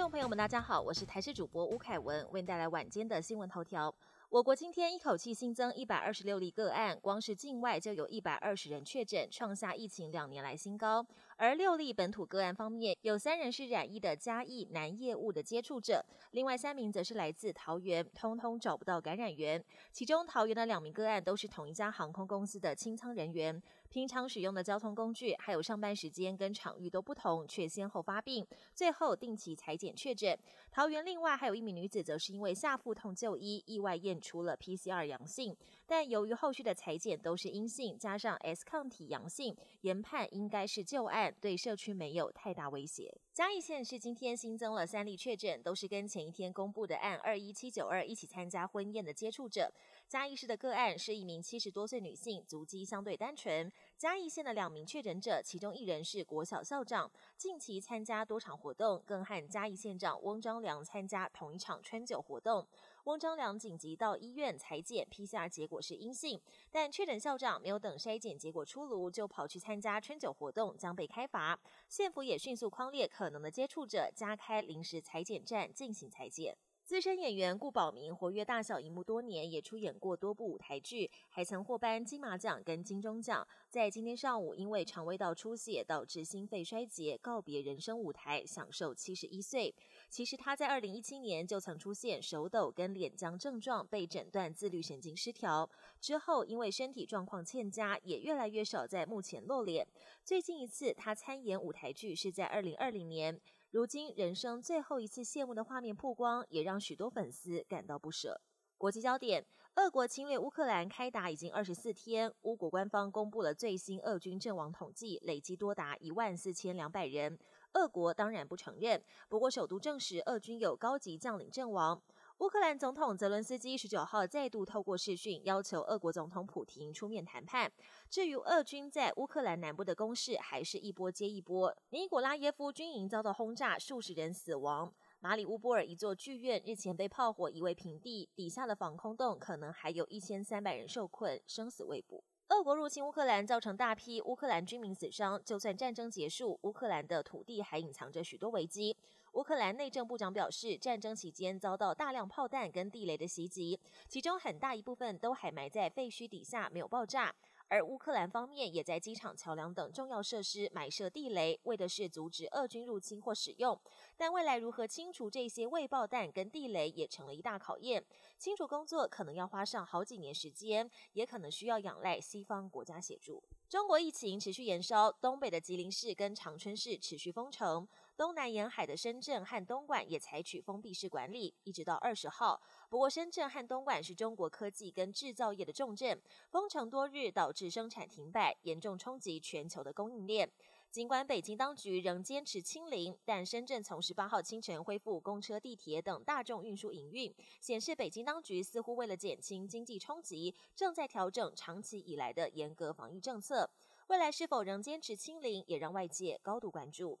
众朋友们，大家好，我是台视主播吴凯文，为您带来晚间的新闻头条。我国今天一口气新增一百二十六例个案，光是境外就有一百二十人确诊，创下疫情两年来新高。而六例本土个案方面，有三人是染疫的嘉义南业务的接触者，另外三名则是来自桃园，通通找不到感染源。其中桃园的两名个案都是同一家航空公司的清仓人员，平常使用的交通工具还有上班时间跟场域都不同，却先后发病，最后定期裁检确诊。桃园另外还有一名女子，则是因为下腹痛就医，意外验。出了 PCR 阳性，但由于后续的裁剪都是阴性，加上 S 抗体阳性，研判应该是旧案，对社区没有太大威胁。嘉义县是今天新增了三例确诊，都是跟前一天公布的案二一七九二一起参加婚宴的接触者。嘉义市的个案是一名七十多岁女性，足迹相对单纯。嘉义县的两名确诊者，其中一人是国小校长，近期参加多场活动，更和嘉义县长翁章良参加同一场春酒活动。翁章良紧急到医院裁检，PCR 结果是阴性，但确诊校长没有等筛检结果出炉，就跑去参加春酒活动，将被开罚。县府也迅速框列可能的接触者，加开临时裁剪站进行裁剪。资深演员顾宝明活跃大小荧幕多年，也出演过多部舞台剧，还曾获颁金马奖跟金钟奖。在今天上午，因为肠胃道出血导致心肺衰竭，告别人生舞台，享受七十一岁。其实他在二零一七年就曾出现手抖跟脸僵症状，被诊断自律神经失调。之后因为身体状况欠佳，也越来越少在幕前露脸。最近一次他参演舞台剧是在二零二零年。如今人生最后一次谢幕的画面曝光，也让许多粉丝感到不舍。国际焦点：俄国侵略乌克兰开打已经二十四天，乌国官方公布了最新俄军阵亡统计，累计多达一万四千两百人。俄国当然不承认，不过首都证实俄军有高级将领阵亡。乌克兰总统泽伦斯基十九号再度透过视讯要求俄国总统普廷出面谈判。至于俄军在乌克兰南部的攻势，还是一波接一波。尼古拉耶夫军营遭到轰炸，数十人死亡。马里乌波尔一座剧院日前被炮火夷为平地，底下的防空洞可能还有一千三百人受困，生死未卜。俄国入侵乌克兰，造成大批乌克兰居民死伤。就算战争结束，乌克兰的土地还隐藏着许多危机。乌克兰内政部长表示，战争期间遭到大量炮弹跟地雷的袭击，其中很大一部分都还埋在废墟底下，没有爆炸。而乌克兰方面也在机场、桥梁等重要设施埋设地雷，为的是阻止俄军入侵或使用。但未来如何清除这些未爆弹跟地雷，也成了一大考验。清除工作可能要花上好几年时间，也可能需要仰赖西方国家协助。中国疫情持续延烧，东北的吉林市跟长春市持续封城，东南沿海的深圳和东莞也采取封闭式管理，一直到二十号。不过，深圳和东莞是中国科技跟制造业的重镇，封城多日导致生产停摆，严重冲击全球的供应链。尽管北京当局仍坚持清零，但深圳从十八号清晨恢复公车、地铁等大众运输营运，显示北京当局似乎为了减轻经济冲击，正在调整长期以来的严格防疫政策。未来是否仍坚持清零，也让外界高度关注。